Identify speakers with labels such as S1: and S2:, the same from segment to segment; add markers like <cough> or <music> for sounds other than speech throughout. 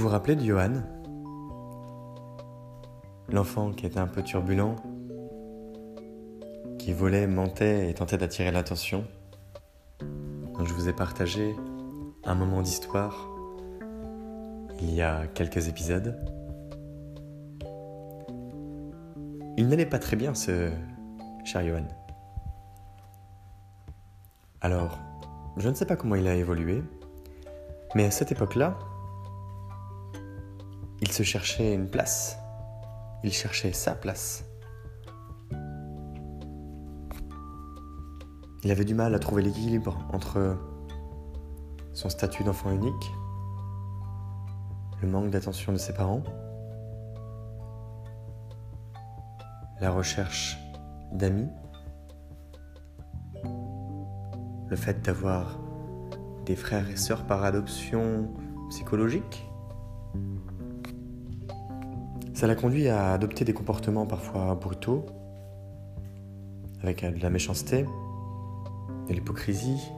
S1: Vous rappelez de Johan? L'enfant qui était un peu turbulent, qui volait, mentait et tentait d'attirer l'attention, dont je vous ai partagé un moment d'histoire il y a quelques épisodes. Il n'allait pas très bien ce cher Johan. Alors, je ne sais pas comment il a évolué, mais à cette époque-là, il se cherchait une place. Il cherchait sa place. Il avait du mal à trouver l'équilibre entre son statut d'enfant unique, le manque d'attention de ses parents, la recherche d'amis, le fait d'avoir des frères et sœurs par adoption psychologique. Ça l'a conduit à adopter des comportements parfois brutaux, avec de la méchanceté, de l'hypocrisie,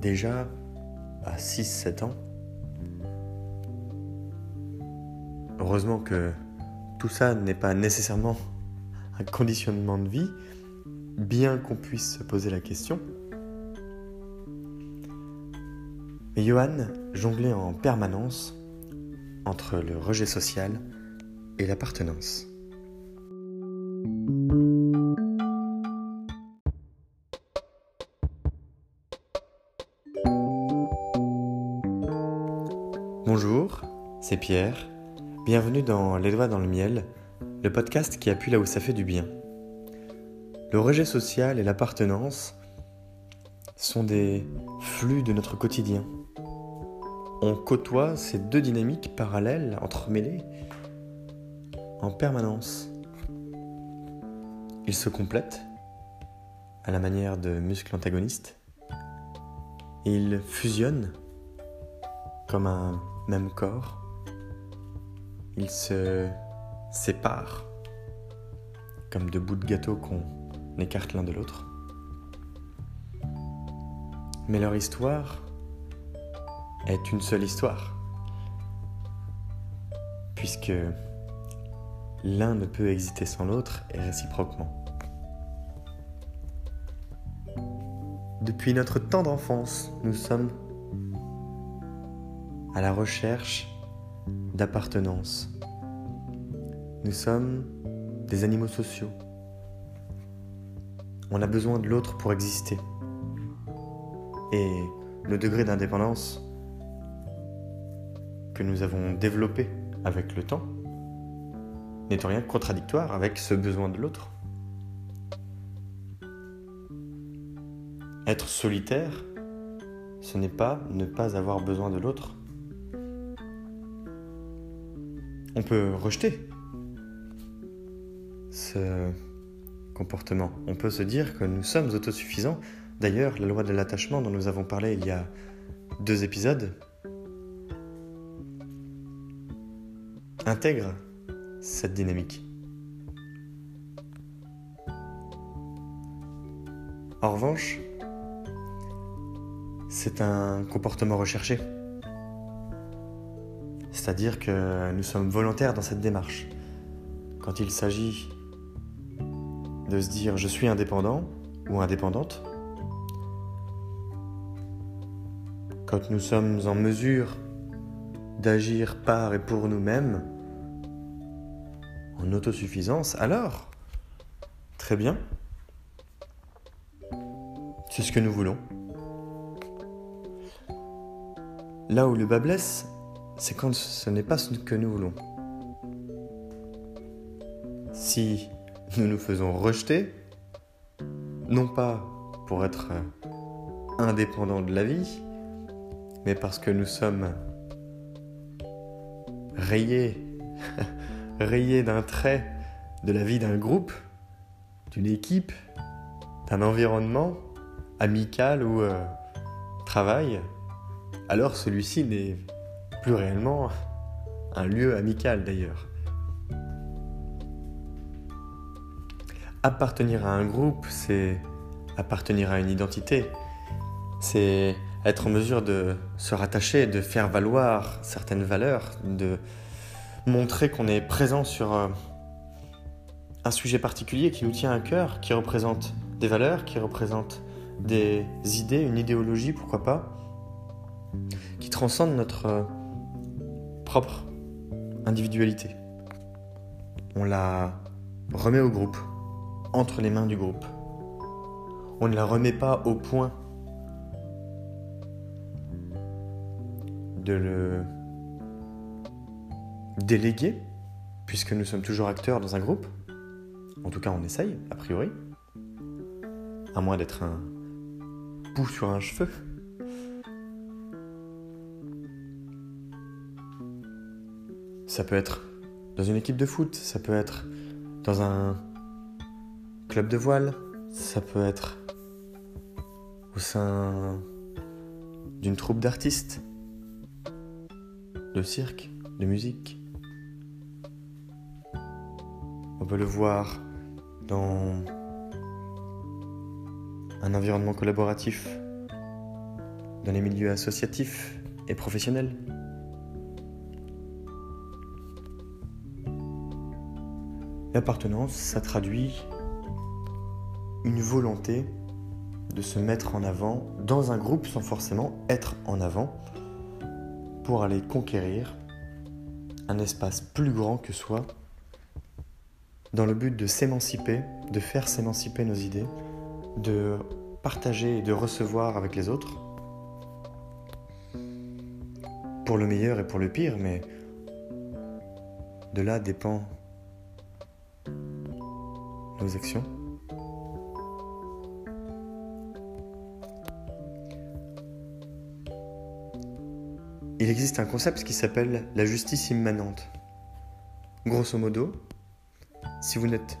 S1: déjà à 6-7 ans. Heureusement que tout ça n'est pas nécessairement un conditionnement de vie, bien qu'on puisse se poser la question. Mais Johan jonglait en permanence entre le rejet social et l'appartenance. Bonjour, c'est Pierre. Bienvenue dans Les doigts dans le miel, le podcast qui appuie là où ça fait du bien. Le rejet social et l'appartenance sont des flux de notre quotidien. On côtoie ces deux dynamiques parallèles, entremêlées, en permanence. Ils se complètent à la manière de muscles antagonistes ils fusionnent comme un même corps. Ils se séparent comme deux bouts de gâteau qu'on écarte l'un de l'autre. Mais leur histoire est une seule histoire, puisque l'un ne peut exister sans l'autre et réciproquement. Depuis notre temps d'enfance, nous sommes à la recherche d'appartenance. Nous sommes des animaux sociaux. On a besoin de l'autre pour exister. Et le degré d'indépendance que nous avons développé avec le temps n'est en rien contradictoire avec ce besoin de l'autre. Être solitaire, ce n'est pas ne pas avoir besoin de l'autre. On peut rejeter ce comportement. On peut se dire que nous sommes autosuffisants. D'ailleurs, la loi de l'attachement dont nous avons parlé il y a deux épisodes intègre cette dynamique. En revanche, c'est un comportement recherché. C'est-à-dire que nous sommes volontaires dans cette démarche. Quand il s'agit de se dire je suis indépendant ou indépendante, quand nous sommes en mesure d'agir par et pour nous-mêmes, autosuffisance, alors, très bien, c'est ce que nous voulons. Là où le bas blesse, c'est quand ce n'est pas ce que nous voulons. Si nous nous faisons rejeter, non pas pour être indépendants de la vie, mais parce que nous sommes rayés, rayés d'un trait de la vie d'un groupe, d'une équipe, d'un environnement amical ou euh, travail, alors celui-ci n'est plus réellement un lieu amical d'ailleurs. Appartenir à un groupe, c'est appartenir à une identité. C'est être en mesure de se rattacher, de faire valoir certaines valeurs, de montrer qu'on est présent sur euh, un sujet particulier qui nous tient à cœur, qui représente des valeurs, qui représente des idées, une idéologie, pourquoi pas, qui transcende notre euh, propre individualité. On la remet au groupe, entre les mains du groupe. On ne la remet pas au point de le déléguer, puisque nous sommes toujours acteurs dans un groupe. En tout cas, on essaye, a priori. À moins d'être un bout sur un cheveu. Ça peut être dans une équipe de foot, ça peut être dans un club de voile, ça peut être au sein d'une troupe d'artistes, de cirque, de musique. On peut le voir dans un environnement collaboratif, dans les milieux associatifs et professionnels. L'appartenance, ça traduit une volonté de se mettre en avant dans un groupe sans forcément être en avant pour aller conquérir un espace plus grand que soi dans le but de s'émanciper, de faire s'émanciper nos idées, de partager et de recevoir avec les autres, pour le meilleur et pour le pire, mais de là dépend nos actions. Il existe un concept qui s'appelle la justice immanente. Grosso modo, si vous n'êtes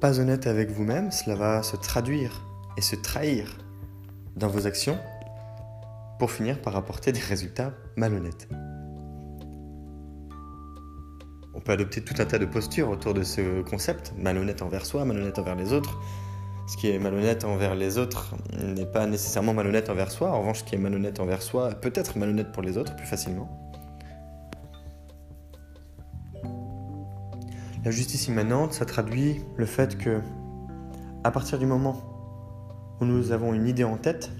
S1: pas honnête avec vous-même, cela va se traduire et se trahir dans vos actions pour finir par apporter des résultats malhonnêtes. On peut adopter tout un tas de postures autour de ce concept, malhonnête envers soi, malhonnête envers les autres. Ce qui est malhonnête envers les autres n'est pas nécessairement malhonnête envers soi. En revanche, ce qui est malhonnête envers soi peut être malhonnête pour les autres plus facilement. La justice immanente, ça traduit le fait que, à partir du moment où nous avons une idée en tête,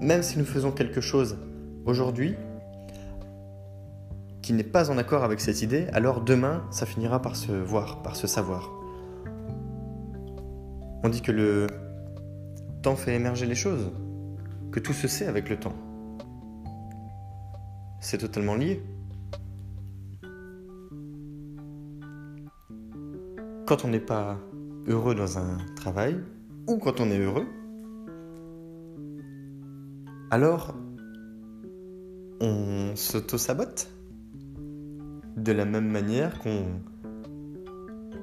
S1: même si nous faisons quelque chose aujourd'hui qui n'est pas en accord avec cette idée, alors demain, ça finira par se voir, par se savoir. On dit que le temps fait émerger les choses, que tout se sait avec le temps. C'est totalement lié. Quand on n'est pas heureux dans un travail, ou quand on est heureux, alors on s'auto-sabote de la même manière qu'on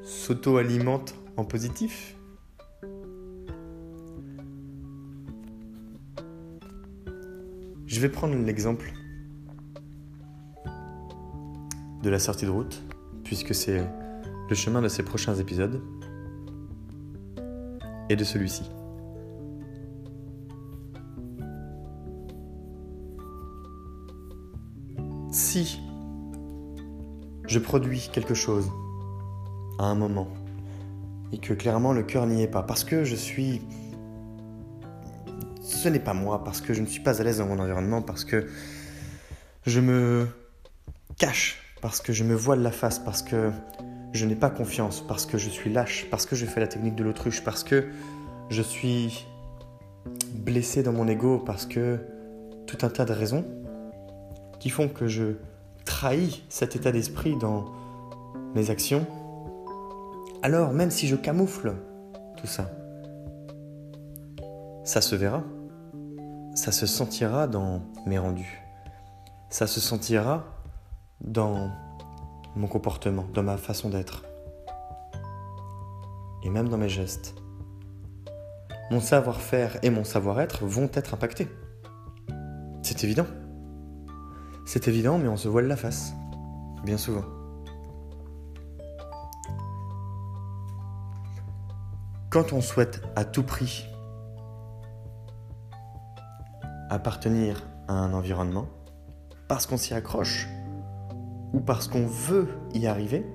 S1: s'auto-alimente en positif. Je vais prendre l'exemple de la sortie de route, puisque c'est le chemin de ces prochains épisodes et de celui-ci. Si je produis quelque chose à un moment et que clairement le cœur n'y est pas, parce que je suis... Ce n'est pas moi, parce que je ne suis pas à l'aise dans mon environnement, parce que je me cache, parce que je me voile la face, parce que je n'ai pas confiance parce que je suis lâche, parce que je fais la technique de l'autruche, parce que je suis blessé dans mon ego, parce que tout un tas de raisons qui font que je trahis cet état d'esprit dans mes actions, alors même si je camoufle tout ça, ça se verra, ça se sentira dans mes rendus, ça se sentira dans mon comportement, dans ma façon d'être. Et même dans mes gestes. Mon savoir-faire et mon savoir-être vont être impactés. C'est évident. C'est évident, mais on se voile la face. Bien souvent. Quand on souhaite à tout prix appartenir à un environnement parce qu'on s'y accroche ou parce qu'on veut y arriver,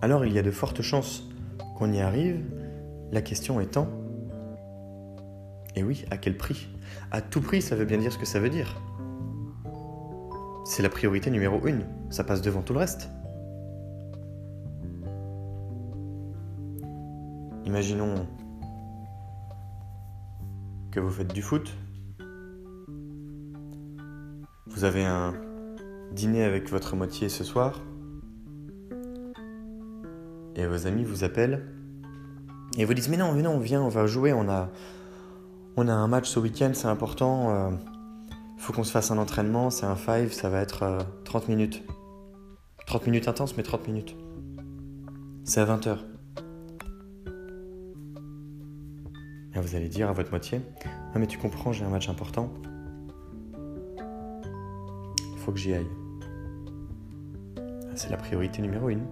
S1: alors il y a de fortes chances qu'on y arrive, la question étant, et oui, à quel prix? À tout prix, ça veut bien dire ce que ça veut dire. C'est la priorité numéro une, ça passe devant tout le reste. Imaginons que vous faites du foot. Vous avez un dîner avec votre moitié ce soir. Et vos amis vous appellent. Et vous disent Mais non, mais non, viens, on va jouer. On a, un match ce week-end, c'est important. Il euh, faut qu'on se fasse un entraînement. C'est un five, ça va être 30 euh, minutes. 30 minutes intenses, mais 30 minutes. C'est à 20h. Et vous allez dire à votre moitié Ah, mais tu comprends, j'ai un match important. Faut que j'y aille. C'est la priorité numéro une.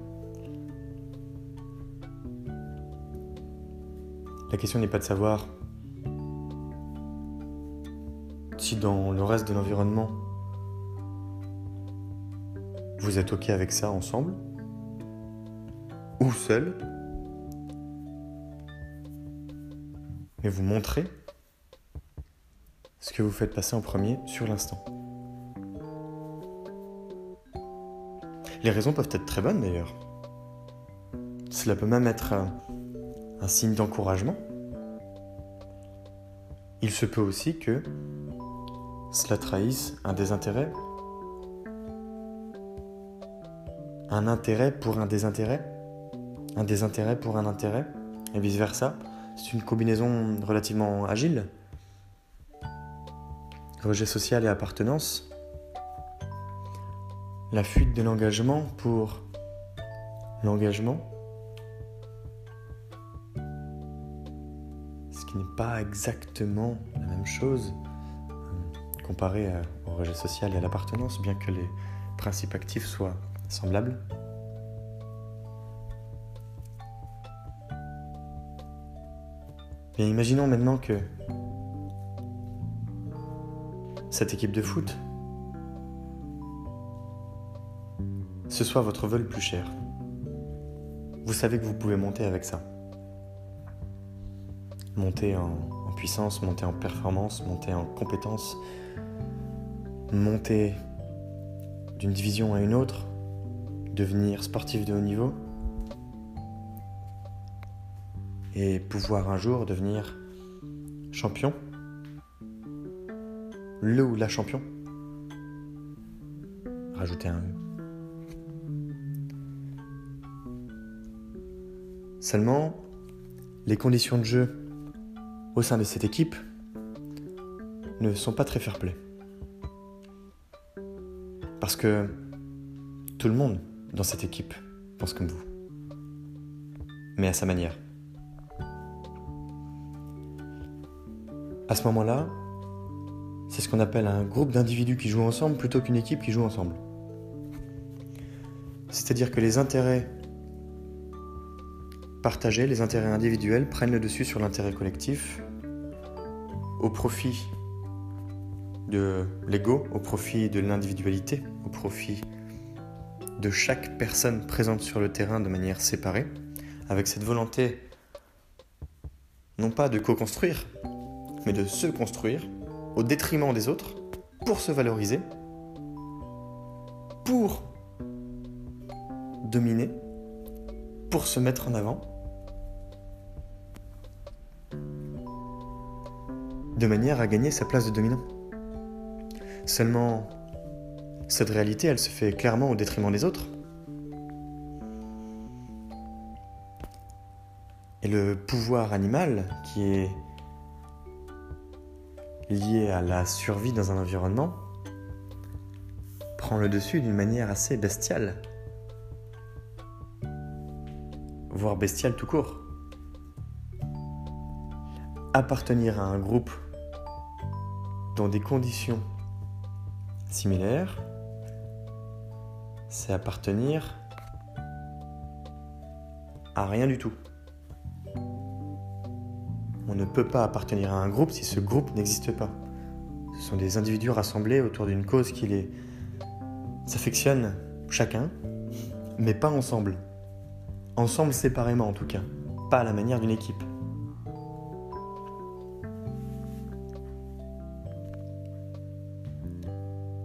S1: La question n'est pas de savoir si dans le reste de l'environnement, vous êtes OK avec ça ensemble, ou seul, mais vous montrez ce que vous faites passer en premier sur l'instant. Les raisons peuvent être très bonnes d'ailleurs. Cela peut même être un, signe d'encouragement. Il se peut aussi que cela trahisse un désintérêt, un intérêt pour un désintérêt, un désintérêt pour un intérêt, et vice-versa. C'est une combinaison relativement agile. Rejet social et appartenance. La fuite de l'engagement pour l'engagement. Ce qui n'est pas exactement la même chose euh, comparé au rejet social et à l'appartenance, bien que les principes actifs soient semblables. Mais imaginons maintenant que cette équipe de foot, ce soit votre vol plus cher. Vous savez que vous pouvez monter avec ça. Monter en, puissance, monter en performance, monter en compétence, monter d'une division à une autre, devenir sportif de haut niveau. et pouvoir un jour devenir champion, le ou la champion. Rajouter un. Seulement, les conditions de jeu au sein de cette équipe ne sont pas très fair-play. Parce que tout le monde dans cette équipe pense comme vous. Mais à sa manière. À ce moment-là, c'est ce qu'on appelle un groupe d'individus qui jouent ensemble plutôt qu'une équipe qui joue ensemble. C'est-à-dire que les intérêts partagés, les intérêts individuels prennent le dessus sur l'intérêt collectif au profit de l'ego, au profit de l'individualité, au profit de chaque personne présente sur le terrain de manière séparée, avec cette volonté non pas de co-construire, mais de se construire au détriment des autres pour se valoriser, pour dominer, pour se mettre en avant, de manière à gagner sa place de dominant. Seulement, cette réalité, elle se fait clairement au détriment des autres. Et le pouvoir animal, qui est lié à la survie dans un environnement prend le dessus d'une manière assez bestiale, voire bestiale tout court. Appartenir à un groupe dans des conditions similaires, c'est appartenir à rien du tout. On ne peut pas appartenir à un groupe si ce groupe n'existe pas. Ce sont des individus rassemblés autour d'une cause qui les s'affectionnent chacun, mais pas ensemble. Ensemble séparément en tout cas, pas à la manière d'une équipe.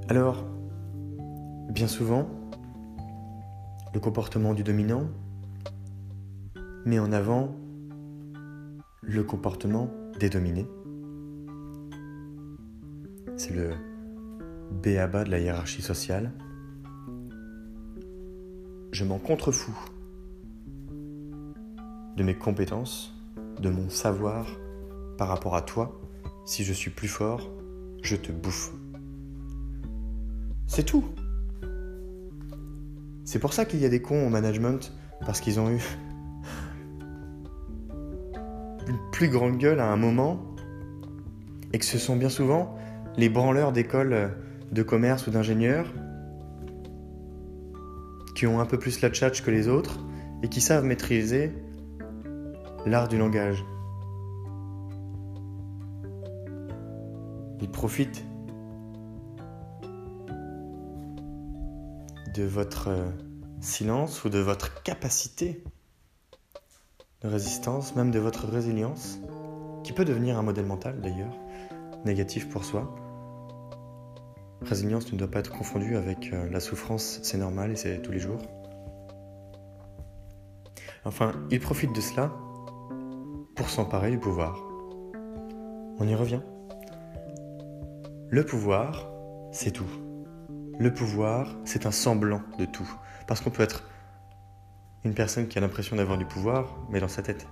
S1: Alors, bien souvent, le comportement du dominant met en avant le comportement des dominés. C'est le béaba de la hiérarchie sociale. Je m'en contrefous de mes compétences, de mon savoir par rapport à toi. Si je suis plus fort, je te bouffe. C'est tout. C'est pour ça qu'il y a des cons au management, parce qu'ils ont eu <laughs> une plus grande gueule à un moment, et que ce sont bien souvent les branleurs d'école de commerce ou d'ingénieurs qui ont un peu plus la tchatch que les autres et qui savent maîtriser l'art du langage. Ils profitent de votre euh, silence ou de votre capacité de résistance, même de votre résilience, qui peut devenir un modèle mental d'ailleurs, négatif pour soi. Résilience ne doit pas être confondue avec euh, la souffrance, c'est normal et c'est tous les jours. Enfin, il profite de cela pour s'emparer du pouvoir. On y revient. Le pouvoir, c'est tout. Le pouvoir, c'est un semblant de tout. Parce qu'on peut être une personne qui a l'impression d'avoir du pouvoir, mais dans sa tête.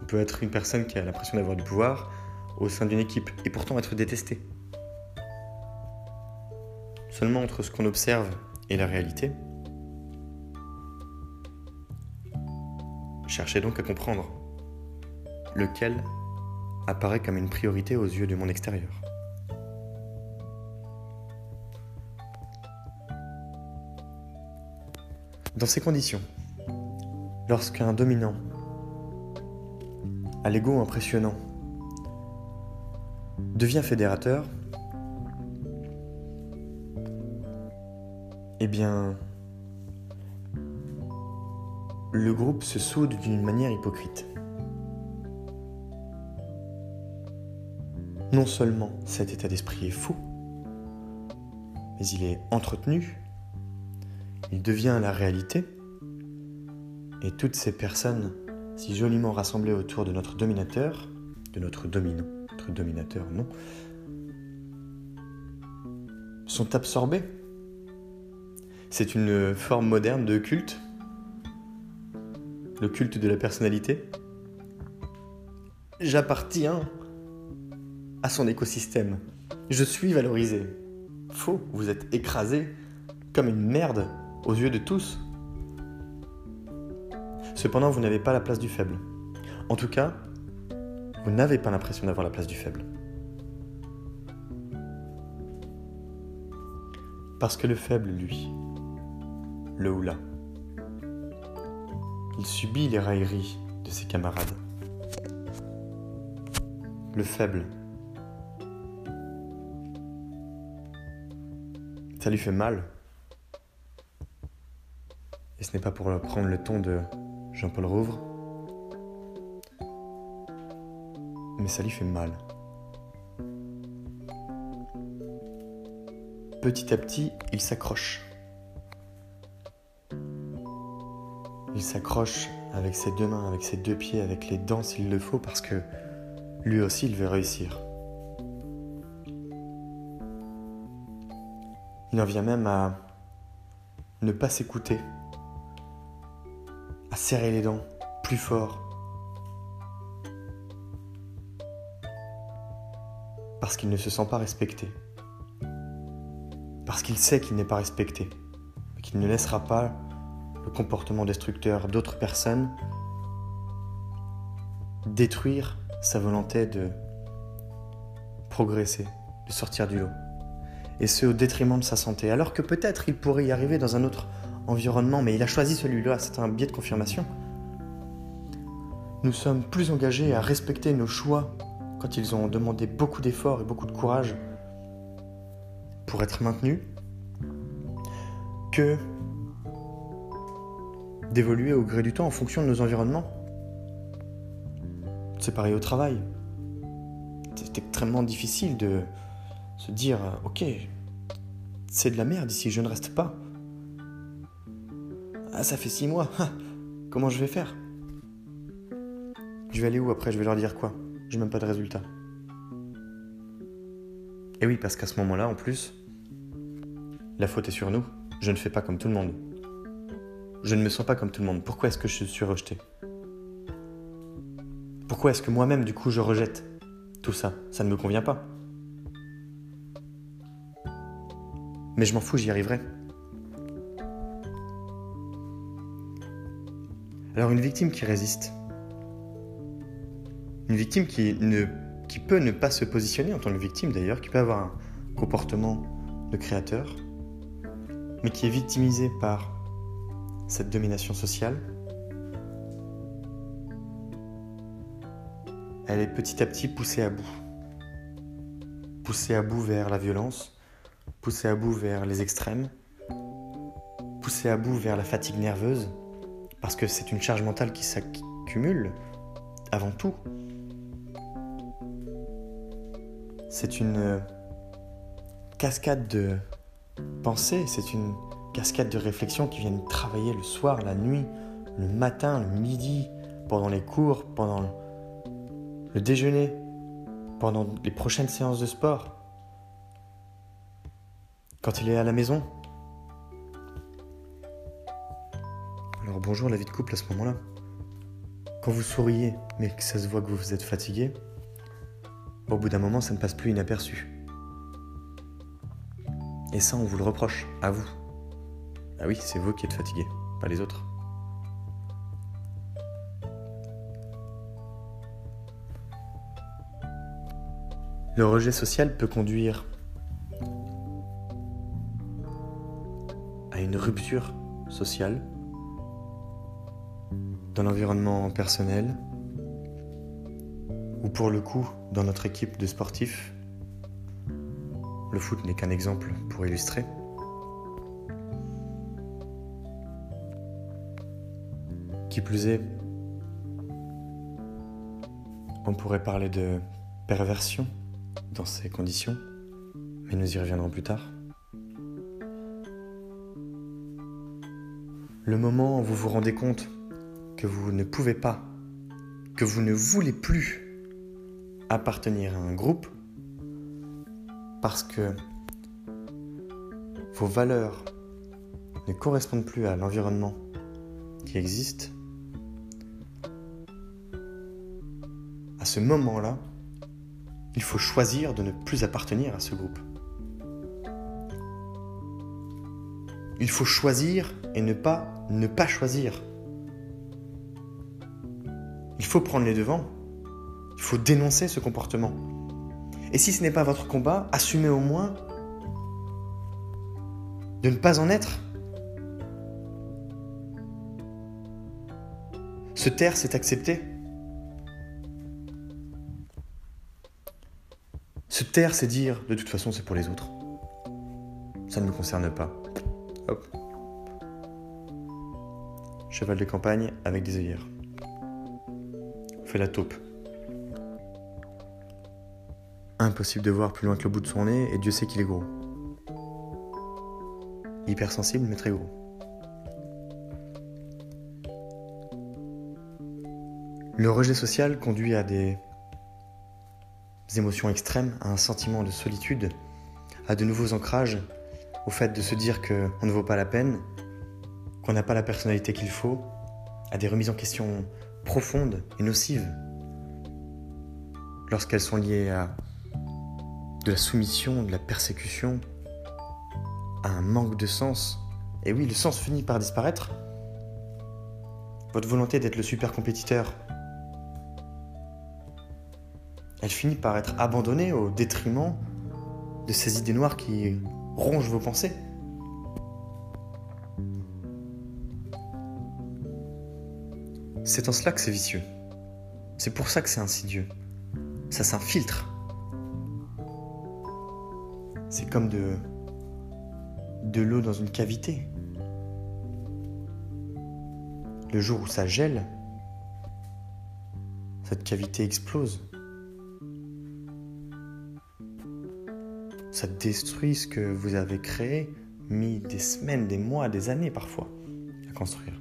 S1: On peut être une personne qui a l'impression d'avoir du pouvoir au sein d'une équipe, et pourtant être détesté. Seulement entre ce qu'on observe et la réalité. Cherchez donc à comprendre lequel apparaît comme une priorité aux yeux du monde extérieur. Dans ces conditions, lorsqu'un dominant à l'ego impressionnant devient fédérateur, eh bien, le groupe se soude d'une manière hypocrite. Non seulement cet état d'esprit est faux, mais il est entretenu il devient la réalité. Et toutes ces personnes si joliment rassemblées autour de notre dominateur, de notre dominant, notre dominateur, non, sont absorbées. C'est une forme moderne de culte, le culte de la personnalité. J'appartiens à son écosystème. Je suis valorisé. Faux, vous êtes écrasé comme une merde aux yeux de tous. Cependant, vous n'avez pas la place du faible. En tout cas, vous n'avez pas l'impression d'avoir la place du faible. Parce que le faible, lui, le ou il subit les railleries de ses camarades. Le faible, ça lui fait mal et ce n'est pas pour prendre le ton de Jean-Paul Rouvre, mais ça lui fait mal. Petit à petit, il s'accroche. Il s'accroche avec ses deux mains, avec ses deux pieds, avec les dents s'il le faut, parce que lui aussi, il veut réussir. Il en vient même à ne pas s'écouter à serrer les dents plus fort. Parce qu'il ne se sent pas respecté. Parce qu'il sait qu'il n'est pas respecté. Qu'il ne laissera pas le comportement destructeur d'autres personnes détruire sa volonté de progresser, de sortir du lot. Et ce au détriment de sa santé. Alors que peut-être il pourrait y arriver dans un autre mais il a choisi celui-là, c'est un biais de confirmation. nous sommes plus engagés à respecter nos choix quand ils ont demandé beaucoup d'efforts et beaucoup de courage pour être maintenus que d'évoluer au gré du temps en fonction de nos environnements. C'est pareil au travail. C'est extrêmement difficile de se dire, ok, c'est de la merde ici, je ne reste pas. Ah, ça fait six mois, comment je vais faire? Je vais aller où après? Je vais leur dire quoi? J'ai même pas de résultat. Et oui, parce qu'à ce moment-là, en plus, la faute est sur nous. Je ne fais pas comme tout le monde. Je ne me sens pas comme tout le monde. Pourquoi est-ce que je suis rejeté? Pourquoi est-ce que moi-même, du coup, je rejette tout ça? Ça ne me convient pas. Mais je m'en fous, j'y arriverai. Alors une victime qui résiste, une victime qui, peut ne pas se positionner en tant que victime d'ailleurs, qui peut avoir un comportement de créateur, mais qui est victimisée par cette domination sociale, elle est petit à petit poussée à bout. Poussée à bout vers la violence, poussée à bout vers les extrêmes, poussée à bout vers la fatigue nerveuse, parce que c'est une charge mentale qui s'accumule avant tout. C'est une cascade de pensées, c'est une cascade de réflexions qui viennent travailler le soir, la nuit, le matin, le midi, pendant les cours, pendant le déjeuner, pendant les prochaines séances de sport. Quand il est à la maison. Alors bonjour la vie de couple à ce moment-là. Quand vous souriez, mais que ça se voit que vous êtes fatigué, au bout d'un moment, ça ne passe plus inaperçu. Et ça, on vous le reproche, à vous. Ah oui, c'est vous qui êtes fatigué, pas les autres. Le rejet social peut conduire à une rupture sociale dans l'environnement personnel ou pour le coup dans notre équipe de sportifs. Le foot n'est qu'un exemple pour illustrer. Qui plus est, on pourrait parler de perversion dans ces conditions, mais nous y reviendrons plus tard. Le moment où vous vous rendez compte que vous ne pouvez pas, que vous ne voulez plus appartenir à un groupe, parce que vos valeurs ne correspondent plus à l'environnement qui existe, à ce moment-là, il faut choisir de ne plus appartenir à ce groupe. Il faut choisir et ne pas ne pas choisir. Il faut prendre les devants. Il faut dénoncer ce comportement. Et si ce n'est pas votre combat, assumez au moins de ne pas en être. Se taire, c'est accepter. Se taire, c'est dire de toute façon, c'est pour les autres. Ça ne me concerne pas. Hop. Cheval de campagne avec des œillères. La taupe. Impossible de voir plus loin que le bout de son nez et Dieu sait qu'il est gros. Hypersensible mais très gros. Le rejet social conduit à des émotions extrêmes, à un sentiment de solitude, à de nouveaux ancrages, au fait de se dire qu'on ne vaut pas la peine, qu'on n'a pas la personnalité qu'il faut, à des remises en question profondes et nocives lorsqu'elles sont liées à de la soumission, de la persécution, à un manque de sens. Et oui, le sens finit par disparaître. Votre volonté d'être le super compétiteur, elle finit par être abandonnée au détriment de ces idées noires qui rongent vos pensées. C'est en cela que c'est vicieux. C'est pour ça que c'est insidieux. Ça s'infiltre. C'est comme de, l'eau dans une cavité. Le jour où ça gèle, cette cavité explose. Ça détruit ce que vous avez créé, mis des semaines, des mois, des années parfois à construire.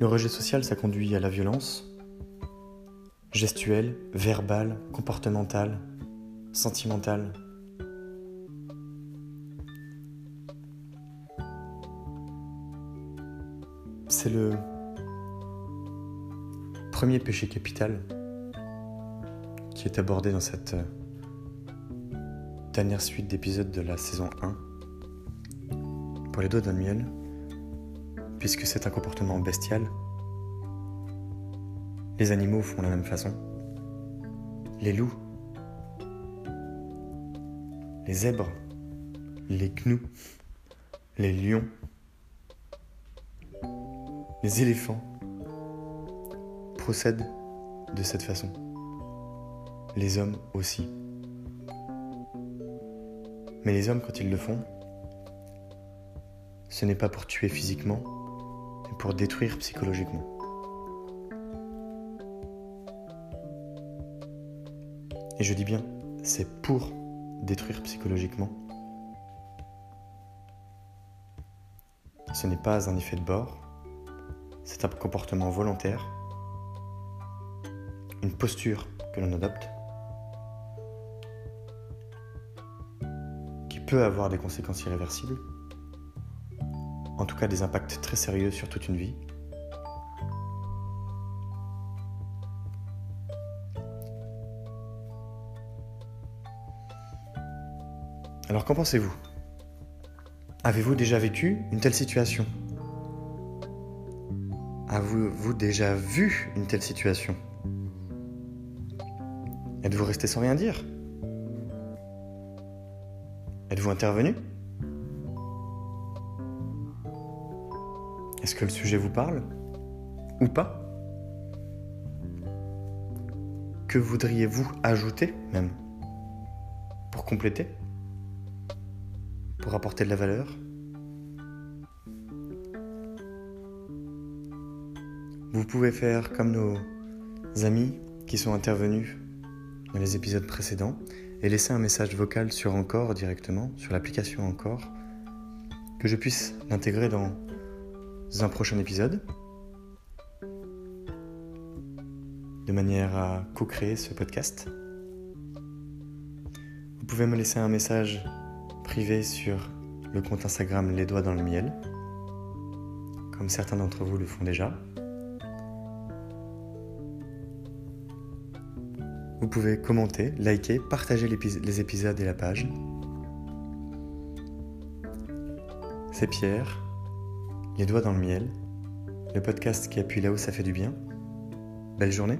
S1: Le rejet social, ça conduit à la violence, gestuelle, verbale, comportementale, sentimentale. C'est le premier péché capital qui est abordé dans cette euh, dernière suite d'épisodes de la saison 1 pour les doigts d'un miel puisque c'est un comportement bestial. Les animaux font la même façon. Les loups, les zèbres, les gnous, les lions, les éléphants procèdent de cette façon. Les hommes aussi. Mais les hommes, quand ils le font, ce n'est pas pour tuer physiquement, pour détruire psychologiquement. Et je dis bien, c'est pour détruire psychologiquement. Ce n'est pas un effet de bord, c'est un comportement volontaire, une posture que l'on adopte, qui peut avoir des conséquences irréversibles, en tout cas des impacts très sérieux sur toute une vie. Alors qu'en pensez-vous? Avez-vous déjà vécu une telle situation? Avez-vous déjà vu une telle situation? Êtes-vous resté sans rien dire? Êtes-vous intervenu? Est-ce que le sujet vous parle Ou pas? Que voudriez-vous ajouter même Pour compléter? Pour apporter de la valeur? Vous pouvez faire comme nos amis qui sont intervenus dans les épisodes précédents et laisser un message vocal sur Encore directement, sur l'application Encore, que je puisse l'intégrer dans un prochain épisode, de manière à co-créer ce podcast. Vous pouvez me laisser un message privé sur le compte Instagram Les Doigts dans le Miel, comme certains d'entre vous le font déjà. Vous pouvez commenter, liker, partager les épisodes et la page. C'est Pierre, Les Doigts dans le Miel, le podcast qui appuie là où ça fait du bien. Belle journée